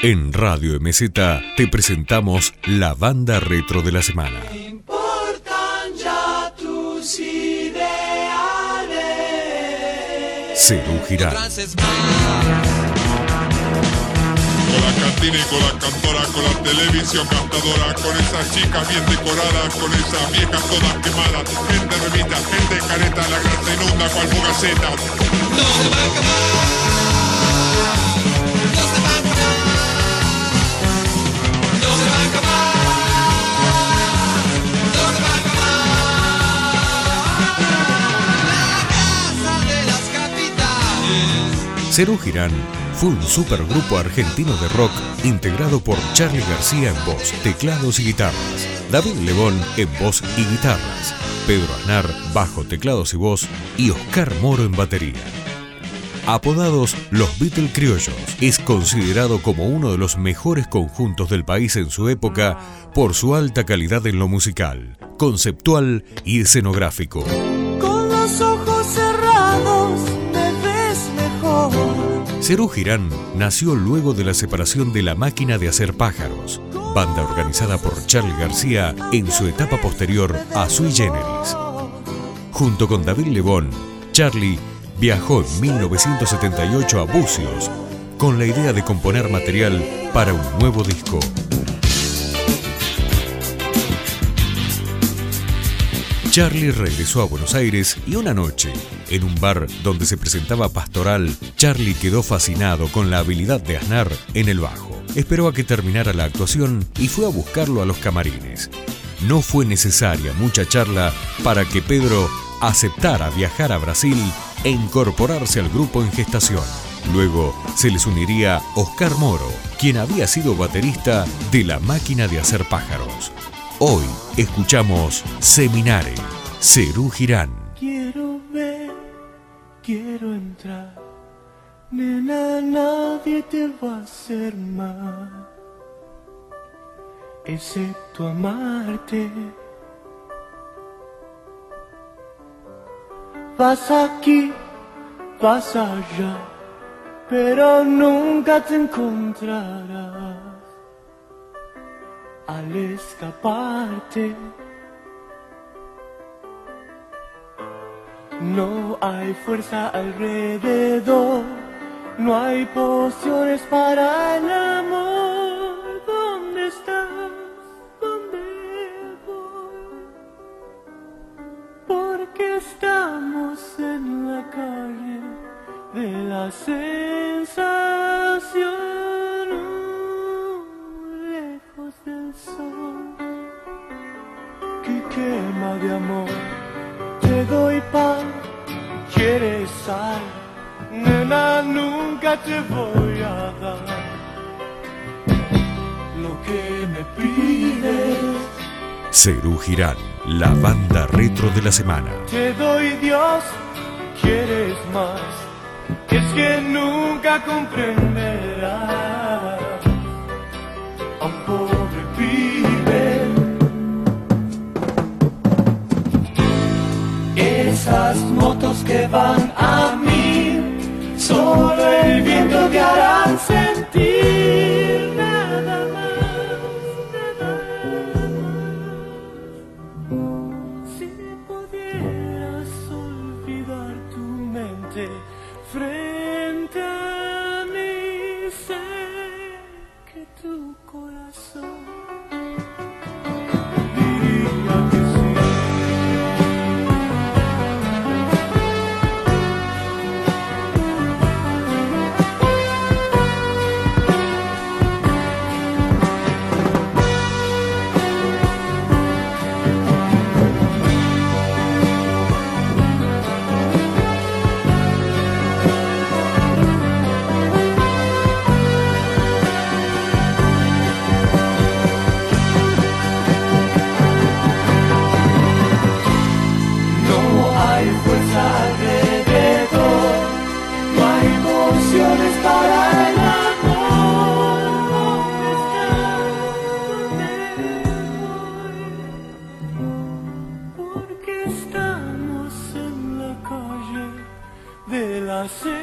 En Radio MZ te presentamos la banda retro de la semana. Importan ya tus ideales. Cerú Girán. Con la cantina y con la cantora, con la televisión cantadora, con esas chicas bien decoradas, con esas viejas todas quemadas, gente remita, gente careta, la grasa inunda cual fugaceta. No se va a acabar. Cerú Girán fue un supergrupo argentino de rock integrado por Charlie García en voz, teclados y guitarras, David Lebón en voz y guitarras, Pedro Aznar bajo, teclados y voz y Oscar Moro en batería. Apodados Los Beatles Criollos, es considerado como uno de los mejores conjuntos del país en su época por su alta calidad en lo musical, conceptual y escenográfico. Cerú Girán nació luego de la separación de La Máquina de Hacer Pájaros, banda organizada por Charlie García en su etapa posterior a Sui Generis. Junto con David Lebón, Charlie viajó en 1978 a Bucios con la idea de componer material para un nuevo disco. Charlie regresó a Buenos Aires y una noche, en un bar donde se presentaba Pastoral, Charlie quedó fascinado con la habilidad de Aznar en el bajo. Esperó a que terminara la actuación y fue a buscarlo a los camarines. No fue necesaria mucha charla para que Pedro aceptara viajar a Brasil e incorporarse al grupo en gestación. Luego se les uniría Oscar Moro, quien había sido baterista de La Máquina de Hacer Pájaros. Hoy escuchamos Seminare, Cerú Girán. Quiero ver, quiero entrar. Nena, nadie te va a hacer mal. Excepto amarte. Vas aquí, vas allá, pero nunca te encontrarás. Al escaparte, no hay fuerza alrededor, no hay pociones para el amor. ¿Dónde estás? ¿Dónde voy? Porque estamos en la calle de la sensación, nena, nunca te voy a dar lo que me pides. Cerú Girán, la banda retro de la semana. Te doy Dios, quieres más. Es que nunca comprenderás Jesus gewann. Amen. de la sensación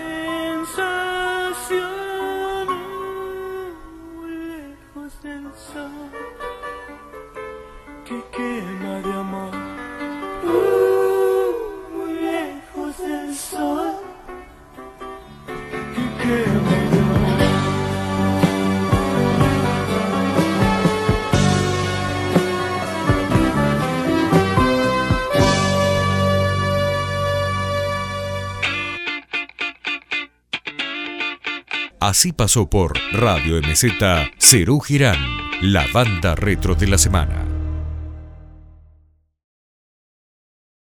lejos del sol que Así pasó por Radio MZ Cerú Girán, la banda retro de la semana.